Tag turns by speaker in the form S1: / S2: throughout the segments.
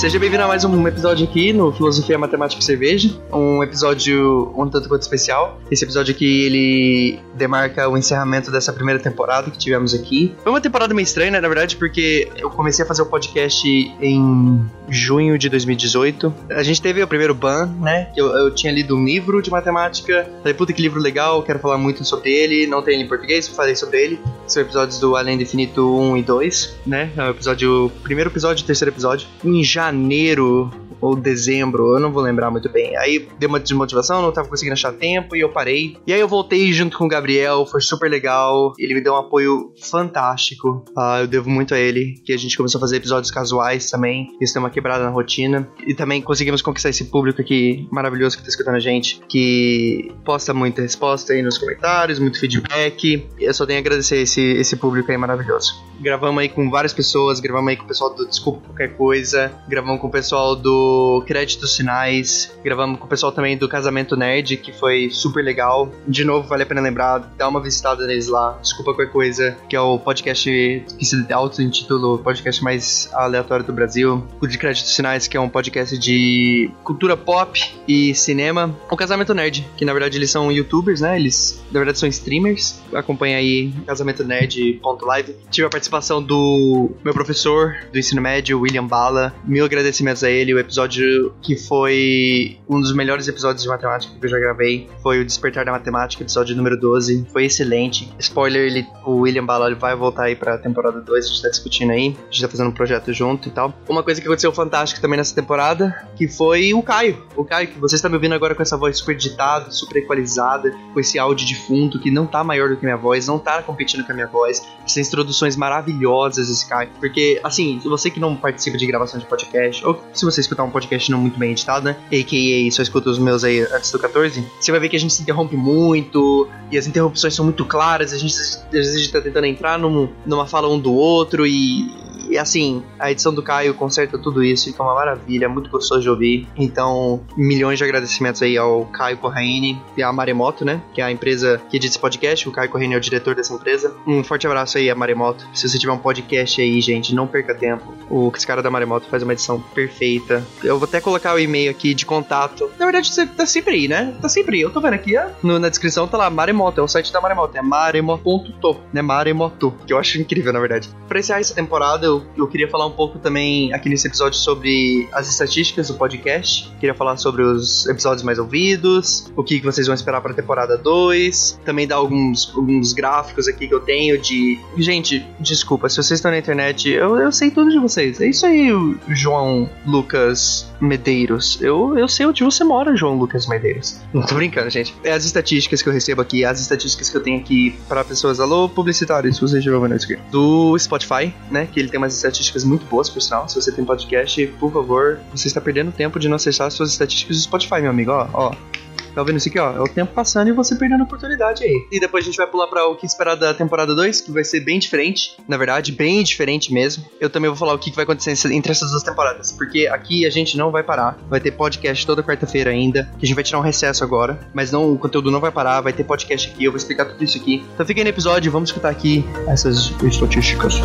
S1: Seja bem-vindo a mais um episódio aqui no Filosofia Matemática e Cerveja. Um episódio um tanto quanto especial. Esse episódio aqui, ele demarca o encerramento dessa primeira temporada que tivemos aqui. Foi uma temporada meio estranha, né, na verdade, porque eu comecei a fazer o podcast em junho de 2018. A gente teve o primeiro ban, né, eu, eu tinha lido um livro de matemática. Falei, puta, que livro legal, quero falar muito sobre ele. Não tem ele em português, falei sobre ele. São episódios do Além do Infinito 1 e 2, né, é o episódio, primeiro episódio e terceiro episódio. Em janeiro ou dezembro, eu não vou lembrar muito bem. Aí deu uma desmotivação, não tava conseguindo achar tempo e eu parei. E aí eu voltei junto com o Gabriel, foi super legal. Ele me deu um apoio fantástico. Uh, eu devo muito a ele, que a gente começou a fazer episódios casuais também. Isso deu uma quebrada na rotina. E também conseguimos conquistar esse público aqui maravilhoso que tá escutando a gente, que posta muita resposta aí nos comentários, muito feedback. Eu só tenho a agradecer esse, esse público aí maravilhoso. Gravamos aí com várias pessoas, gravamos aí com o pessoal do Desculpa Qualquer Coisa, gravamos com o pessoal do Créditos Finais, gravamos com o pessoal também do Casamento Nerd, que foi super legal. De novo, vale a pena lembrar, dá uma visitada neles lá, desculpa qualquer coisa, que é o podcast que se auto-intitula o podcast mais aleatório do Brasil. O de Créditos Finais, que é um podcast de cultura pop e cinema. O Casamento Nerd, que na verdade eles são youtubers, né? Eles, na verdade, são streamers. Acompanha aí Casamento Nerd.live. Tive a participação do meu professor do ensino médio, William Bala. Mil agradecimentos a ele, o episódio que foi um dos melhores episódios de matemática que eu já gravei. Foi o Despertar da Matemática, episódio número 12. Foi excelente. Spoiler, ele, o William Ballard vai voltar aí pra temporada 2, a gente tá discutindo aí. A gente tá fazendo um projeto junto e tal. Uma coisa que aconteceu fantástica também nessa temporada, que foi o Caio. O Caio, que vocês estão me ouvindo agora com essa voz super digitada, super equalizada, com esse áudio de fundo que não tá maior do que minha voz, não tá competindo com a minha voz. Essas introduções maravilhosas esse Caio. Porque, assim, você que não participa de gravação de podcast, ou se você escutar um podcast não muito bem editado, né? A.K.A. só escuta os meus aí antes do 14. Você vai ver que a gente se interrompe muito e as interrupções são muito claras. A gente às vezes tá tentando entrar num, numa fala um do outro e e assim, a edição do Caio conserta tudo isso, fica uma maravilha, muito gostoso de ouvir. Então, milhões de agradecimentos aí ao Caio Corraine e à Maremoto, né? Que é a empresa que edita esse podcast. O Caio Corraine é o diretor dessa empresa. Um forte abraço aí a Maremoto. Se você tiver um podcast aí, gente, não perca tempo. O cara da Maremoto faz uma edição perfeita. Eu vou até colocar o e-mail aqui de contato. Na verdade, você tá sempre aí, né? Tá sempre aí. Eu tô vendo aqui, ó. No, na descrição tá lá, Maremoto, é o site da Maremoto. É maremoto.to, né? Maremoto. Que eu acho incrível, na verdade. Pra encerrar essa temporada, eu eu, queria falar um pouco também aqui nesse episódio sobre as estatísticas do podcast. Queria falar sobre os episódios mais ouvidos, o que vocês vão esperar para a temporada 2. Também dar alguns, alguns gráficos aqui que eu tenho de. Gente, desculpa, se vocês estão na internet, eu, eu sei tudo de vocês. É isso aí, João Lucas Medeiros. Eu, eu sei onde você mora, João Lucas Medeiros. Não tô brincando, gente. É as estatísticas que eu recebo aqui, as estatísticas que eu tenho aqui para pessoas. Alô, publicitários, vocês já ouviram isso aqui. Do Spotify, né? Que ele tem umas estatísticas muito boas, por sinal. Se você tem podcast, por favor, você está perdendo tempo de não acessar suas estatísticas do Spotify, meu amigo. Ó, ó. Tá vendo isso aqui, ó? É o tempo passando e você perdendo a oportunidade aí. E depois a gente vai pular para o que esperar da temporada 2, que vai ser bem diferente. Na verdade, bem diferente mesmo. Eu também vou falar o que vai acontecer entre essas duas temporadas. Porque aqui a gente não vai parar. Vai ter podcast toda quarta-feira ainda. Que a gente vai tirar um recesso agora. Mas não, o conteúdo não vai parar. Vai ter podcast aqui. Eu vou explicar tudo isso aqui. Então fiquem no episódio. Vamos escutar aqui essas estatísticas.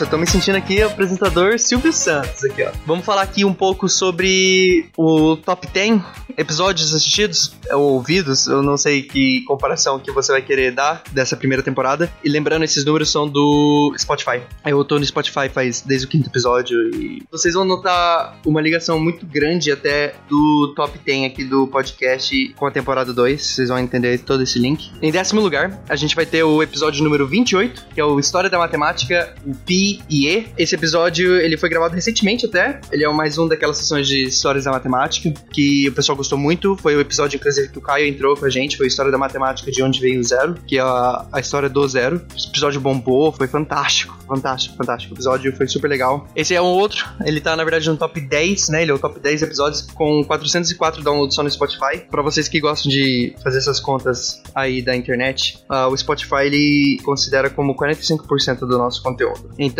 S1: Nossa, eu tô me sentindo aqui apresentador Silvio Santos aqui, ó. Vamos falar aqui um pouco sobre o top 10 episódios assistidos ou ouvidos. Eu não sei que comparação que você vai querer dar dessa primeira temporada. E lembrando, esses números são do Spotify. Eu tô no Spotify faz desde o quinto episódio e vocês vão notar uma ligação muito grande até do top 10 aqui do podcast com a temporada 2. Vocês vão entender todo esse link. Em décimo lugar, a gente vai ter o episódio número 28, que é o História da Matemática, o PI I e E. Esse episódio ele foi gravado recentemente até. Ele é mais um daquelas sessões de histórias da matemática que o pessoal gostou muito. Foi o episódio, inclusive, que o Caio entrou com a gente. Foi a história da matemática de onde veio o zero, que é a, a história do zero. Esse episódio bombou, foi fantástico, fantástico, fantástico. O episódio foi super legal. Esse é um outro. Ele tá, na verdade, no top 10, né? Ele é o top 10 episódios com 404 downloads só no Spotify. Para vocês que gostam de fazer essas contas aí da internet, uh, o Spotify ele considera como 45% do nosso conteúdo. Então,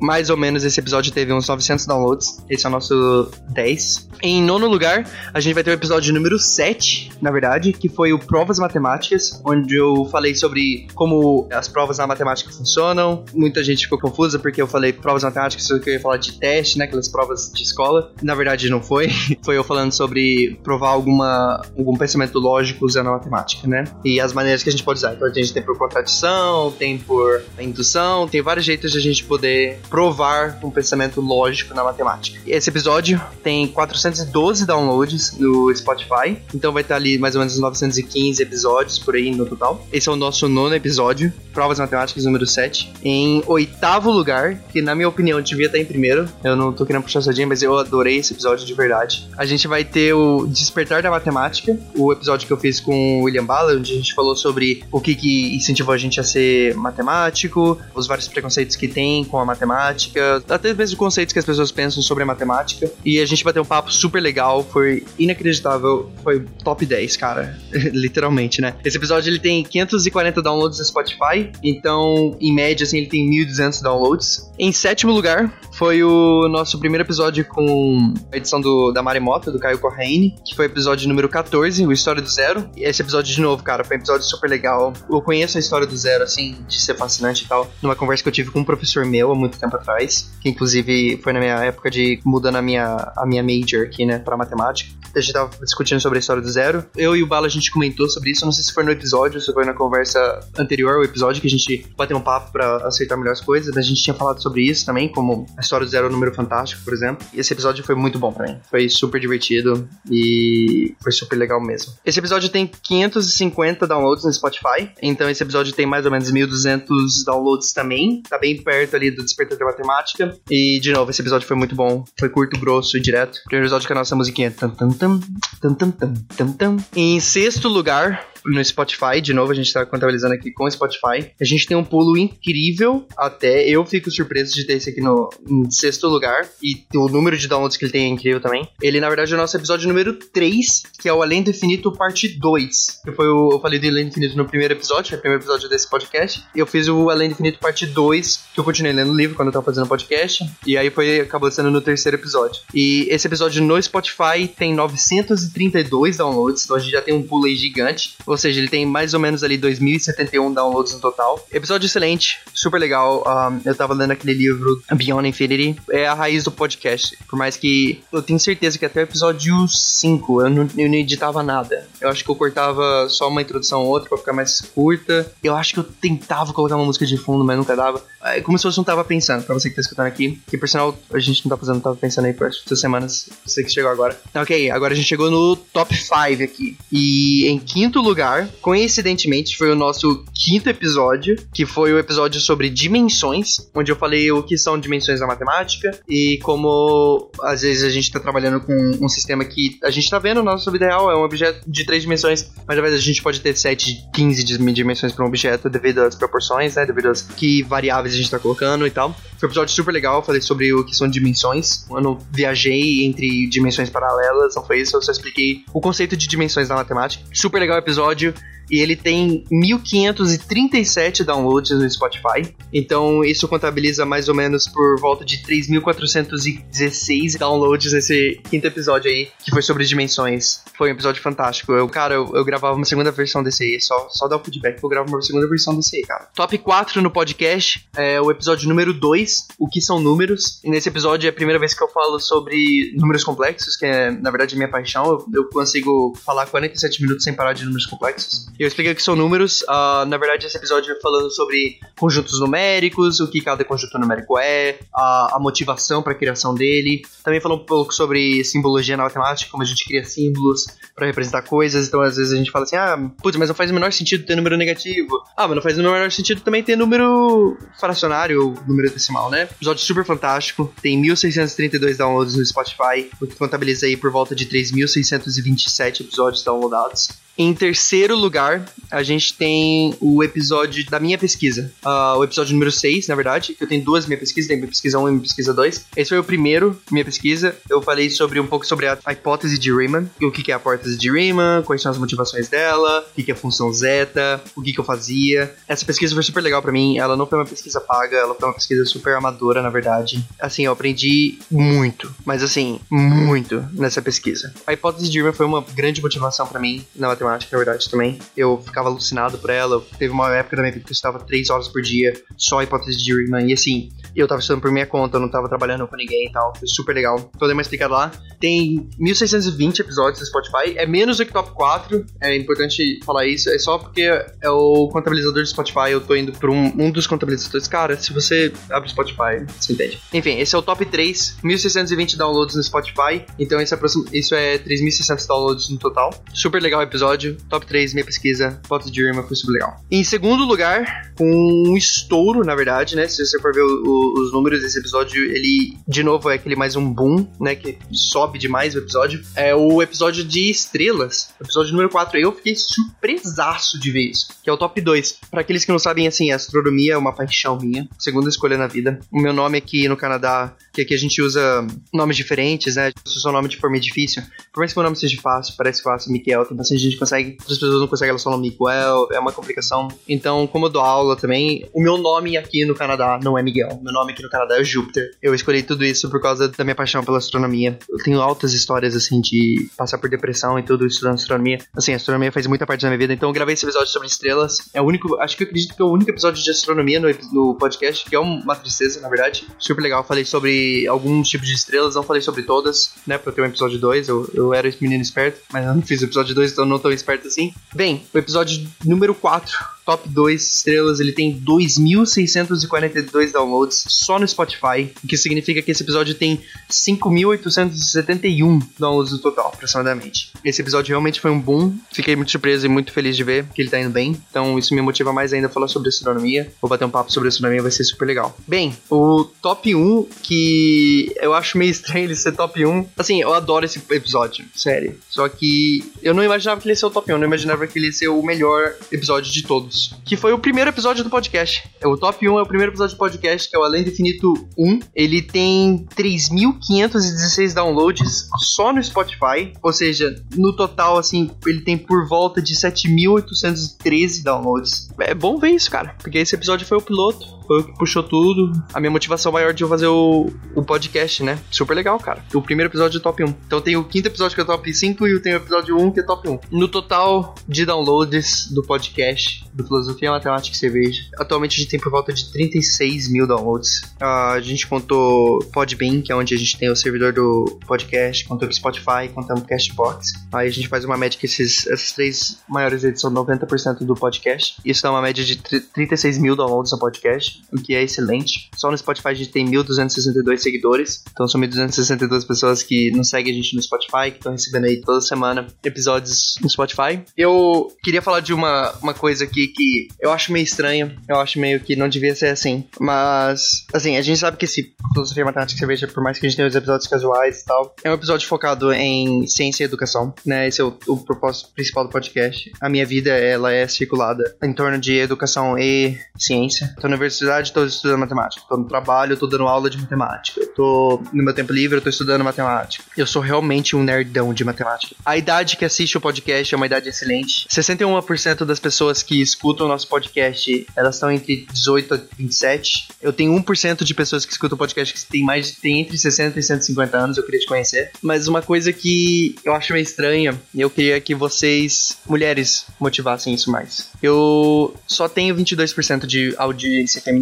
S1: mais ou menos esse episódio teve uns 900 downloads. Esse é o nosso 10. Em nono lugar, a gente vai ter o episódio número 7, na verdade, que foi o Provas Matemáticas, onde eu falei sobre como as provas na matemática funcionam. Muita gente ficou confusa porque eu falei provas matemáticas, que eu ia falar de teste, né? Aquelas provas de escola. Na verdade, não foi. foi eu falando sobre provar alguma, algum pensamento lógico usando a matemática, né? E as maneiras que a gente pode usar. Então, a gente tem por contradição, tem por indução, tem vários jeitos de a gente poder provar um pensamento lógico na matemática. Esse episódio tem 412 downloads no Spotify, então vai estar ali mais ou menos 915 episódios por aí no total. Esse é o nosso nono episódio, Provas Matemáticas número 7. Em oitavo lugar, que na minha opinião devia estar em primeiro, eu não tô querendo puxar sardinha, mas eu adorei esse episódio de verdade. A gente vai ter o Despertar da Matemática, o episódio que eu fiz com o William Bala, onde a gente falou sobre o que, que incentivou a gente a ser matemático, os vários preconceitos que tem com a matemática, até mesmo conceitos que as pessoas pensam sobre a matemática. E a gente bateu um papo super legal, foi inacreditável, foi top 10, cara. Literalmente, né? Esse episódio ele tem 540 downloads no Spotify, então em média assim ele tem 1200 downloads. Em sétimo lugar foi o nosso primeiro episódio com a edição do, da Maremoto, do Caio Corraine, que foi o episódio número 14, o História do Zero. E esse episódio de novo, cara, foi um episódio super legal. Eu conheço a história do Zero, assim, de ser fascinante e tal, numa conversa que eu tive com um professor meu há muito tempo atrás, que inclusive foi na minha época de mudando a minha, a minha major aqui, né, pra matemática. A gente tava discutindo sobre a história do Zero. Eu e o Bala, a gente comentou sobre isso, não sei se foi no episódio, se foi na conversa anterior ao episódio, que a gente bateu um papo para aceitar melhores coisas, mas a gente tinha falado sobre isso também, como a história do Zero é um número fantástico, por exemplo. E esse episódio foi muito bom pra mim. Foi super divertido e foi super legal mesmo. Esse episódio tem 550 downloads no Spotify, então esse episódio tem mais ou menos 1.200 downloads também. Tá bem perto ali do Despertar da Matemática. E, de novo, esse episódio foi muito bom. Foi curto, grosso e direto. Primeiro episódio com a nossa musiquinha. Tam, tam, tam, tam, tam, tam, tam, tam. Em sexto lugar, no Spotify, de novo, a gente tá contabilizando aqui com o Spotify. A gente tem um pulo incrível, até eu fico surpreso de ter esse aqui no sexto lugar. E o número de downloads que ele tem é incrível também. Ele, na verdade, é o nosso episódio número 3, que é o Além do Infinito, parte 2. Que foi o. Eu falei do Além do Infinito no primeiro episódio, foi o primeiro episódio desse podcast. Eu fiz o Além do Infinito, parte 2, que eu continuei lendo o livro quando eu tava fazendo o podcast. E aí foi, acabou sendo no terceiro episódio. E esse episódio no Spotify tem 932 downloads, então a gente já tem um pulo aí gigante. Ou seja, ele tem mais ou menos ali 2071 downloads no total. Episódio excelente, super legal. Um, eu tava lendo aquele livro Beyond Infinity. É a raiz do podcast. Por mais que eu tenho certeza que até o episódio 5 eu não, eu não editava nada. Eu acho que eu cortava só uma introdução ou outra pra ficar mais curta. Eu acho que eu tentava colocar uma música de fundo, mas nunca dava. É como se fosse não tava pensando, pra você que tá escutando aqui. Que por sinal a gente não tá fazendo, tava pensando aí por duas semanas. Você que chegou agora. Ok, agora a gente chegou no top 5 aqui. E em quinto lugar, coincidentemente, foi o nosso quinto episódio, que foi o episódio sobre dimensões, onde eu falei o que são dimensões da matemática e como às vezes a gente tá trabalhando com um sistema que a gente tá vendo na nossa vida real, é um objeto de três dimensões, mas às vezes a gente pode ter 7, 15 dimensões para um objeto devido às proporções, né? Devido às que variáveis a gente tá colocando e tal. Foi um episódio super legal, falei sobre o que são dimensões. Eu não viajei entre dimensões paralelas, não foi isso, eu só expliquei o conceito de dimensões na matemática. Super legal episódio episódio e ele tem 1537 downloads no Spotify. Então isso contabiliza mais ou menos por volta de 3416 downloads nesse quinto episódio aí, que foi sobre dimensões. Foi um episódio fantástico. Eu, cara, eu, eu gravava uma segunda versão desse aí, só, só dá o feedback que eu gravo uma segunda versão desse aí, cara. Top 4 no podcast é o episódio número 2, o que são números. E nesse episódio é a primeira vez que eu falo sobre números complexos, que é, na verdade, minha paixão. Eu, eu consigo falar 47 minutos sem parar de números complexos. Eu expliquei o que são números. Uh, na verdade, esse episódio é falando sobre conjuntos numéricos, o que cada conjunto numérico é, a, a motivação para a criação dele. Também falou um pouco sobre simbologia na matemática, como a gente cria símbolos para representar coisas. Então, às vezes a gente fala assim: ah, putz, mas não faz o menor sentido ter número negativo. Ah, mas não faz o menor sentido também ter número fracionário ou número decimal, né? Episódio super fantástico. Tem 1.632 downloads no Spotify, o que contabiliza aí por volta de 3.627 episódios downloadados. Em terceiro lugar, a gente tem o episódio da minha pesquisa. Uh, o episódio número 6, na verdade, eu tenho duas minhas pesquisas, tem minha pesquisa 1 e minha pesquisa 2. Esse foi o primeiro, minha pesquisa. Eu falei sobre um pouco sobre a, a hipótese de Riemann, o que, que é a hipótese de Riemann, quais são as motivações dela, o que, que é a função zeta, o que, que eu fazia. Essa pesquisa foi super legal para mim. Ela não foi uma pesquisa paga, ela foi uma pesquisa super amadora, na verdade. Assim, eu aprendi muito, mas assim, muito nessa pesquisa. A hipótese de Riemann foi uma grande motivação para mim na matemática, na verdade, também. Eu ficava alucinado por ela. Teve uma época da minha vida que eu estava três horas por dia só a hipótese de Riemann. E assim, eu tava estudando por minha conta, eu não tava trabalhando com ninguém e tal. Foi super legal. Então dei uma explicada lá. Tem 1620 episódios no Spotify. É menos do que top 4. É importante falar isso. É só porque é o contabilizador do Spotify. Eu tô indo por um, um dos contabilizadores. Cara, se você abre o Spotify, você entende. Enfim, esse é o top 3. 1620 downloads no Spotify. Então esse é, isso é 3.600 downloads no total. Super legal o episódio. Top 3, minha pesquisa. Fotos de Irma foi super legal. Em segundo lugar, um estouro, na verdade, né? Se você for ver o, o, os números desse episódio, ele, de novo, é aquele mais um boom, né? Que sobe demais o episódio. É o episódio de estrelas. Episódio número 4. Eu fiquei surpresaço de ver isso. Que é o top 2. Para aqueles que não sabem, assim, astronomia é uma paixão minha. Segunda escolha na vida. O meu nome aqui no Canadá, que aqui a gente usa nomes diferentes, né? Se o seu nome de forma difícil. Por mais que meu nome seja fácil, parece fácil, Miguel, tem bastante gente que consegue. Outras pessoas não conseguem, elas falam Miguel, é uma complicação. Então, como eu dou aula também, o meu nome aqui no Canadá não é Miguel. Meu nome aqui no Canadá é Júpiter. Eu escolhi tudo isso por causa da minha paixão pela astronomia. Eu tenho altas histórias, assim, de passar por depressão e tudo estudando astronomia. Assim, a astronomia faz muita parte da minha vida, então eu gravei esse episódio sobre estrelas. É o único, acho que eu acredito que é o único episódio de astronomia no, no podcast, que é uma tristeza, na verdade. Super legal. Eu falei sobre alguns tipos de estrelas, não falei sobre todas, né, pra ter um episódio 2. Eu, eu era esse menino esperto, mas eu não fiz o episódio 2, então não tão esperto assim. Bem, o episódio número 4 top 2 estrelas, ele tem 2.642 downloads só no Spotify, o que significa que esse episódio tem 5.871 downloads no total, aproximadamente. Esse episódio realmente foi um boom, fiquei muito surpreso e muito feliz de ver que ele tá indo bem, então isso me motiva mais ainda a falar sobre astronomia, vou bater um papo sobre astronomia, vai ser super legal. Bem, o top 1, que eu acho meio estranho ele ser top 1, assim, eu adoro esse episódio, sério, só que eu não imaginava que ele ia ser o top 1, eu não imaginava que ele ia ser o melhor episódio de todos que foi o primeiro episódio do podcast. É o top 1 é o primeiro episódio do podcast, que é o Além do Infinito 1. Ele tem 3.516 downloads só no Spotify, ou seja, no total, assim, ele tem por volta de 7.813 downloads. É bom ver isso, cara, porque esse episódio foi o piloto foi o que puxou tudo. A minha motivação maior de eu fazer o, o podcast, né? Super legal, cara. O primeiro episódio é top 1. Então tem o quinto episódio que é top 5 e tem o episódio 1 que é top 1. No total de downloads do podcast, do Filosofia Matemática e Cerveja, atualmente a gente tem por volta de 36 mil downloads. Uh, a gente contou Podbean, que é onde a gente tem o servidor do podcast, contou o Spotify, contamos Castbox. Aí a gente faz uma média que esses, essas três maiores redes são 90% do podcast. Isso dá uma média de 36 mil downloads no podcast o que é excelente. Só no Spotify a gente tem 1.262 seguidores, então são 1.262 pessoas que nos seguem a gente no Spotify, que estão recebendo aí toda semana episódios no Spotify. Eu queria falar de uma, uma coisa aqui que eu acho meio estranha, eu acho meio que não devia ser assim, mas, assim, a gente sabe que esse Filosofia Matemática e Cerveja, por mais que a gente tenha os episódios casuais e tal, é um episódio focado em ciência e educação, né? Esse é o, o propósito principal do podcast. A minha vida, ela é circulada em torno de educação e ciência. Então, na universidade universidade, estou estudando matemática. Estou no trabalho, estou dando aula de matemática. Estou no meu tempo livre, estou estudando matemática. Eu sou realmente um nerdão de matemática. A idade que assiste o podcast é uma idade excelente. 61% das pessoas que escutam o nosso podcast, elas estão entre 18 e 27. Eu tenho 1% de pessoas que escutam o podcast que tem mais tem entre 60 e 150 anos, eu queria te conhecer. Mas uma coisa que eu acho meio estranha, e eu queria que vocês, mulheres, motivassem isso mais. Eu só tenho 22% de audiência feminina,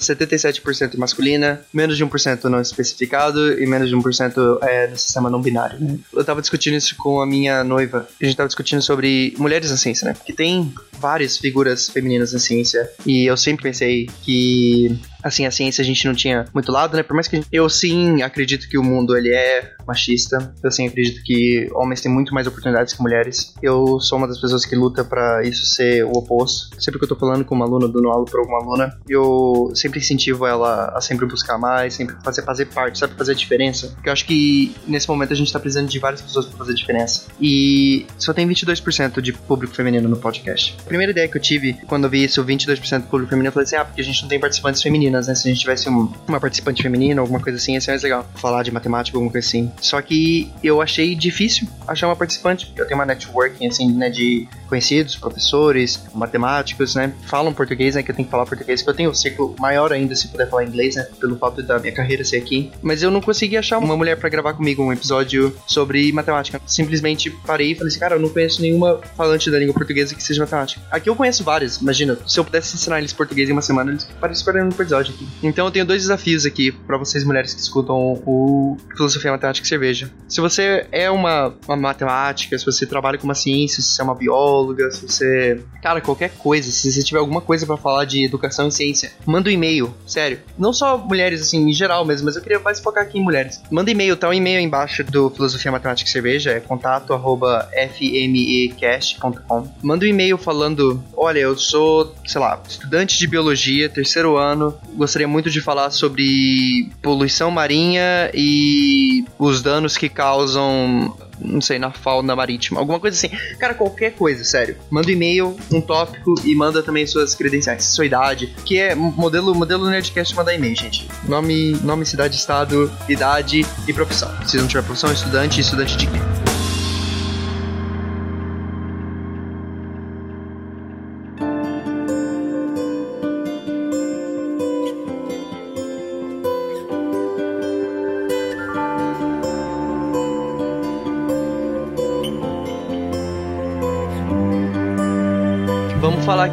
S1: 77% masculina, menos de 1% não especificado e menos de 1% é no sistema não binário. Né? Eu tava discutindo isso com a minha noiva. A gente tava discutindo sobre mulheres na ciência, né? Porque tem várias figuras femininas na ciência e eu sempre pensei que assim, a ciência a gente não tinha muito lado, né? Por mais que gente, eu sim acredito que o mundo ele é machista, eu sim acredito que homens têm muito mais oportunidades que mulheres. Eu sou uma das pessoas que luta para isso ser o oposto. Sempre que eu tô falando com uma aluna, dando aula pra alguma aluna, eu sempre incentivo ela a sempre buscar mais, sempre fazer, fazer parte, sabe? Fazer a diferença. Porque eu acho que nesse momento a gente tá precisando de várias pessoas pra fazer a diferença. E só tem 22% de público feminino no podcast. Primeira ideia que eu tive quando eu vi isso, 22% do público feminino, eu falei assim: ah, porque a gente não tem participantes femininas, né? Se a gente tivesse um, uma participante feminina, alguma coisa assim, ia ser mais legal. Falar de matemática, alguma coisa assim. Só que eu achei difícil achar uma participante. Eu tenho uma networking, assim, né, de conhecidos, professores, matemáticos, né? Falam português, né? Que eu tenho que falar português, que eu tenho um ciclo maior ainda se puder falar inglês, né? Pelo fato da minha carreira ser aqui. Mas eu não consegui achar uma mulher para gravar comigo um episódio sobre matemática. Simplesmente parei e falei assim, cara, eu não conheço nenhuma falante da língua portuguesa que seja matemática. Aqui eu conheço várias, imagina, se eu pudesse ensinar eles português em uma semana, eles esperando um episódio aqui. Então eu tenho dois desafios aqui para vocês mulheres que escutam o Filosofia Matemática e Cerveja. Se você é uma, uma matemática, se você trabalha com uma ciência, se você é uma bióloga, se você. Cara, qualquer coisa, se você tiver alguma coisa para falar de educação e ciência, manda um e-mail, sério. Não só mulheres, assim, em geral mesmo, mas eu queria mais focar aqui em mulheres. Manda e-mail, tá um e-mail embaixo do Filosofia Matemática e Cerveja, é contato arroba fmecast.com. Manda um e-mail falando: olha, eu sou, sei lá, estudante de biologia, terceiro ano, gostaria muito de falar sobre poluição marinha e os danos que causam não sei, na fauna marítima, alguma coisa assim. Cara, qualquer coisa, sério. Manda um e-mail, um tópico e manda também suas credenciais, sua idade, que é modelo, modelo Nerdcast mandar e-mail, gente. Nome, nome, cidade, estado, idade e profissão. Se não tiver profissão, estudante, estudante de quê?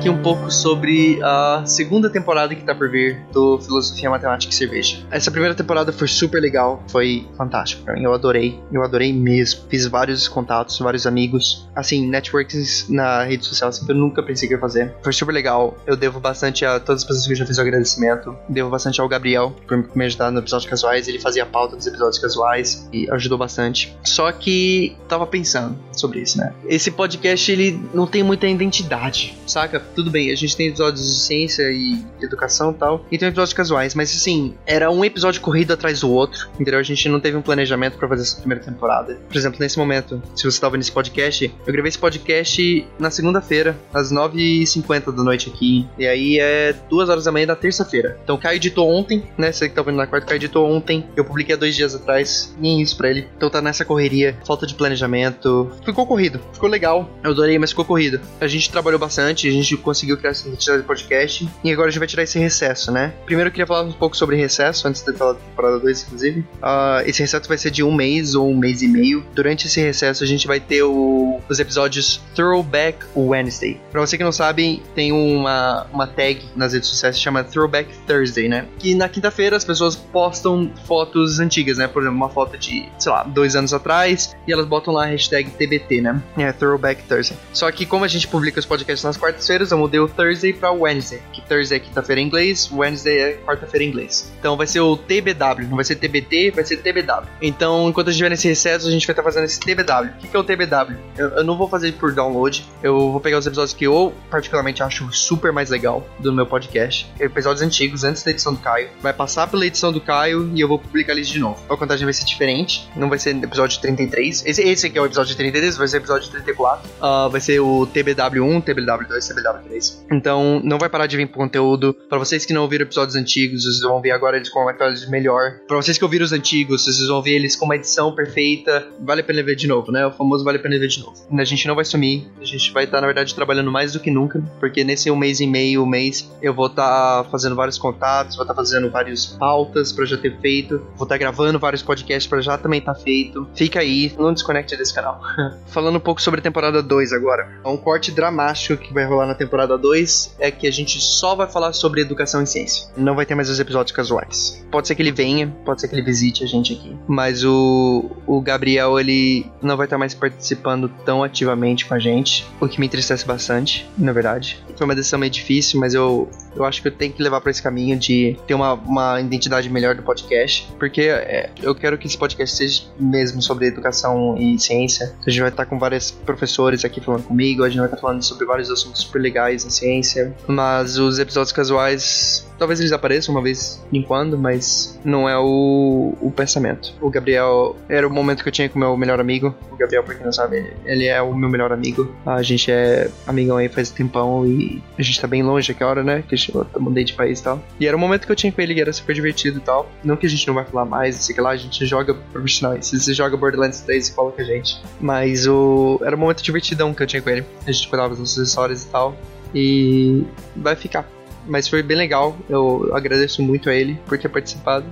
S1: Aqui um pouco sobre a segunda temporada que tá por vir do Filosofia, Matemática e Cerveja. Essa primeira temporada foi super legal, foi fantástico pra mim, eu adorei, eu adorei mesmo. Fiz vários contatos, vários amigos, assim, networks na rede social, assim, que eu nunca pensei que ia fazer. Foi super legal, eu devo bastante a todas as pessoas que já fiz o agradecimento, devo bastante ao Gabriel por me ajudar no episódio casuais, ele fazia a pauta dos episódios casuais e ajudou bastante. Só que tava pensando sobre isso, né? Esse podcast, ele não tem muita identidade, saca? Tudo bem, a gente tem episódios de ciência e educação e tal, e tem episódios casuais, mas assim, era um episódio corrido atrás do outro, entendeu? A gente não teve um planejamento para fazer essa primeira temporada. Por exemplo, nesse momento, se você tava nesse podcast, eu gravei esse podcast na segunda-feira, às 9h50 da noite aqui, e aí é duas horas da manhã da terça-feira. Então Caio editou ontem, né? Você que tá vendo na quarta, Caio editou ontem, eu publiquei há dois dias atrás, nem isso pra ele. Então tá nessa correria, falta de planejamento. Ficou corrido, ficou legal, eu adorei, mas ficou corrido. A gente trabalhou bastante, a gente conseguiu criar essa identidade de podcast. E agora a gente vai tirar esse recesso, né? Primeiro eu queria falar um pouco sobre recesso, antes de falar da temporada 2, inclusive. Uh, esse recesso vai ser de um mês ou um mês e meio. Durante esse recesso a gente vai ter o, os episódios Throwback Wednesday. Pra você que não sabe, tem uma, uma tag nas redes sociais que chama Throwback Thursday, né? Que na quinta-feira as pessoas postam fotos antigas, né? Por exemplo, uma foto de, sei lá, dois anos atrás e elas botam lá a hashtag TBT, né? É, Throwback Thursday. Só que como a gente publica os podcasts nas quartas quartas-feiras, eu mudei o Thursday para Wednesday. Que Thursday é quinta-feira em inglês, Wednesday é quarta-feira em inglês. Então vai ser o TBW, não vai ser TBT, vai ser TBW. Então, enquanto a gente estiver nesse recesso, a gente vai estar fazendo esse TBW. O que é o TBW? Eu, eu, não vou fazer por download, eu vou pegar os episódios que eu particularmente acho super mais legal do meu podcast. Episódios antigos, antes da edição do Caio. Vai passar pela edição do Caio e eu vou publicar eles de novo. A contagem vai ser diferente, não vai ser episódio 33. Esse, esse aqui é o episódio 33, vai ser episódio 34. Uh, vai ser o TBW1, TBW2, CBW3. Então, não vai parar de vir conteúdo. Para vocês que não ouviram episódios antigos, vocês vão ver agora eles com uma qualidade melhor. Para vocês que ouviram os antigos, vocês vão ver eles com uma edição perfeita. Vale a pena ver de novo, né? O famoso vale a pena ver de novo. A gente não vai sumir, a gente vai estar, tá, na verdade, trabalhando mais do que nunca, porque nesse um mês e meio, um mês, eu vou estar tá fazendo vários contatos, vou estar tá fazendo várias pautas para já ter feito, vou estar tá gravando vários podcasts para já também estar tá feito. Fica aí, não desconecte desse canal. Falando um pouco sobre a temporada 2 agora. É um corte dramático que vai rolar na temporada 2 é que a gente só vai falar sobre educação e ciência. Não vai ter mais os episódios casuais. Pode ser que ele venha, pode ser que ele visite a gente aqui. Mas o, o Gabriel, ele não vai estar mais participando tão ativamente com a gente. O que me entristece bastante, na verdade. Foi uma decisão meio difícil, mas eu, eu acho que eu tenho que levar para esse caminho de ter uma, uma identidade melhor do podcast. Porque é, eu quero que esse podcast seja mesmo sobre educação e ciência. A gente vai estar com vários professores aqui falando comigo, a gente vai estar falando sobre vários assuntos super legais em ciência. Mas os episódios casuais Talvez eles apareçam uma vez em quando, mas não é o, o pensamento. O Gabriel era o momento que eu tinha com o meu melhor amigo. O Gabriel, pra quem não sabe, ele é o meu melhor amigo. A gente é amigão aí faz tempão e a gente tá bem longe aquela hora, né? Que eu mudei de país e tal. E era o momento que eu tinha com ele, que era super divertido e tal. Não que a gente não vai falar mais, sei lá, a gente joga profissionais. Se você joga Borderlands 3, você fala com a gente. Mas o. Era um momento divertidão que eu tinha com ele. A gente cuidava das nossas histórias e tal. E vai ficar mas foi bem legal. Eu agradeço muito a ele por ter participado.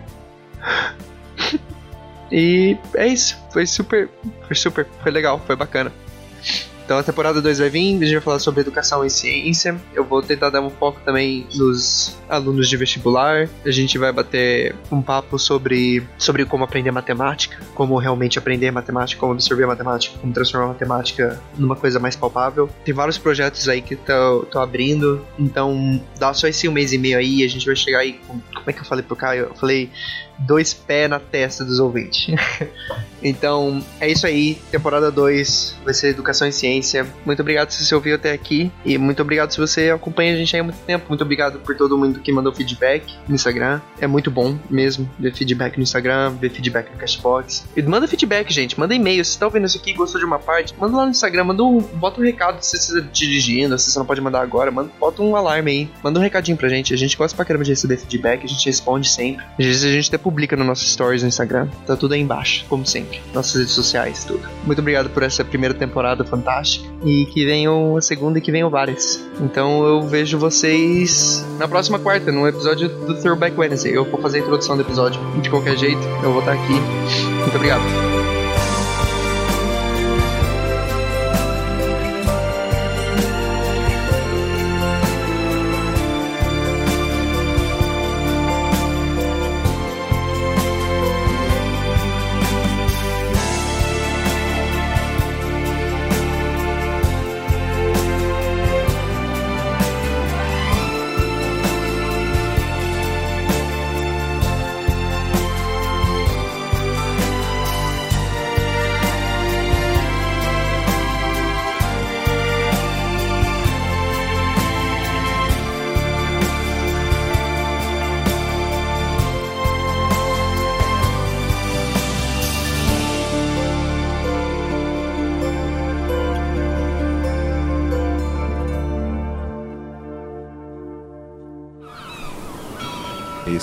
S1: e é isso. Foi super. Foi super. Foi legal. Foi bacana. Então a temporada 2 vai vir, a gente vai falar sobre educação e ciência. Eu vou tentar dar um foco também nos alunos de vestibular. A gente vai bater um papo sobre, sobre como aprender matemática, como realmente aprender matemática, como absorver matemática, como transformar matemática numa coisa mais palpável. Tem vários projetos aí que tô abrindo, então dá só esse um mês e meio aí, a gente vai chegar aí. Com, como é que eu falei pro Caio? Eu falei dois pés na testa dos ouvintes. então, é isso aí. Temporada 2 vai ser Educação e Ciência. Muito obrigado se você ouviu até aqui. E muito obrigado se você acompanha a gente há muito tempo. Muito obrigado por todo mundo que mandou feedback no Instagram. É muito bom mesmo ver feedback no Instagram, ver feedback no Cashbox. E manda feedback, gente. Manda e-mail. Se você tá ouvindo isso aqui e gostou de uma parte, manda lá no Instagram. Manda um, bota um recado se você está dirigindo, se você não pode mandar agora. Manda, bota um alarme aí. Manda um recadinho pra gente. A gente gosta pra caramba de receber feedback. A gente responde sempre. Às vezes a gente até publica no nosso stories no Instagram. Tá tudo aí embaixo, como sempre. Nossas redes sociais, tudo. Muito obrigado por essa primeira temporada fantástica. E que venham a segunda e que venham várias. Então eu vejo vocês na próxima quarta, no episódio do Throwback Wednesday. Eu vou fazer a introdução do episódio. De qualquer jeito, eu vou estar aqui. Muito obrigado.